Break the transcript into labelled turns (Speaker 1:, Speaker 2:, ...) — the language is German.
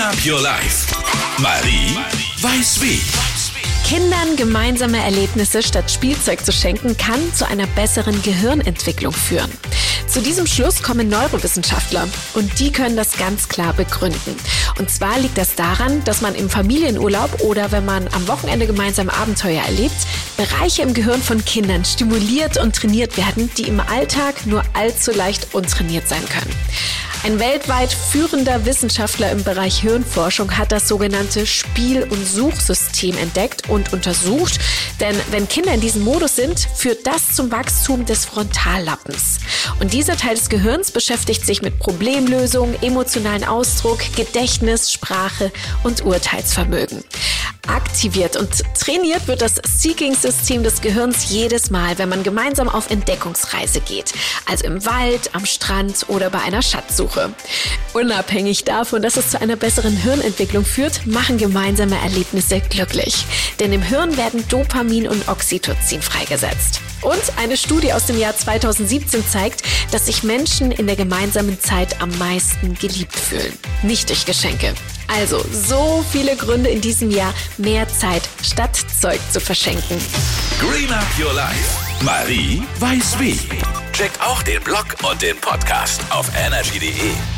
Speaker 1: Up Your Life. Marie weiß wie.
Speaker 2: Kindern gemeinsame Erlebnisse statt Spielzeug zu schenken, kann zu einer besseren Gehirnentwicklung führen. Zu diesem Schluss kommen Neurowissenschaftler und die können das ganz klar begründen. Und zwar liegt das daran, dass man im Familienurlaub oder wenn man am Wochenende gemeinsam Abenteuer erlebt, Bereiche im Gehirn von Kindern stimuliert und trainiert werden, die im Alltag nur allzu leicht untrainiert sein können. Ein weltweit führender Wissenschaftler im Bereich Hirnforschung hat das sogenannte Spiel- und Suchsystem entdeckt und untersucht. Denn wenn Kinder in diesem Modus sind, führt das zum Wachstum des Frontallappens. Und dieser Teil des Gehirns beschäftigt sich mit Problemlösung, emotionalen Ausdruck, Gedächtnis, Sprache und Urteilsvermögen aktiviert und trainiert wird das Seeking-System des Gehirns jedes Mal, wenn man gemeinsam auf Entdeckungsreise geht. Also im Wald, am Strand oder bei einer Schatzsuche. Unabhängig davon, dass es zu einer besseren Hirnentwicklung führt, machen gemeinsame Erlebnisse glücklich. Denn im Hirn werden Dopamin und Oxytocin freigesetzt. Und eine Studie aus dem Jahr 2017 zeigt, dass sich Menschen in der gemeinsamen Zeit am meisten geliebt fühlen. Nicht durch Geschenke. Also so viele Gründe in diesem Jahr, mehr Zeit statt Zeug zu verschenken.
Speaker 1: Green Up Your Life. Marie weiß wie. Check auch den Blog und den Podcast auf energy.de.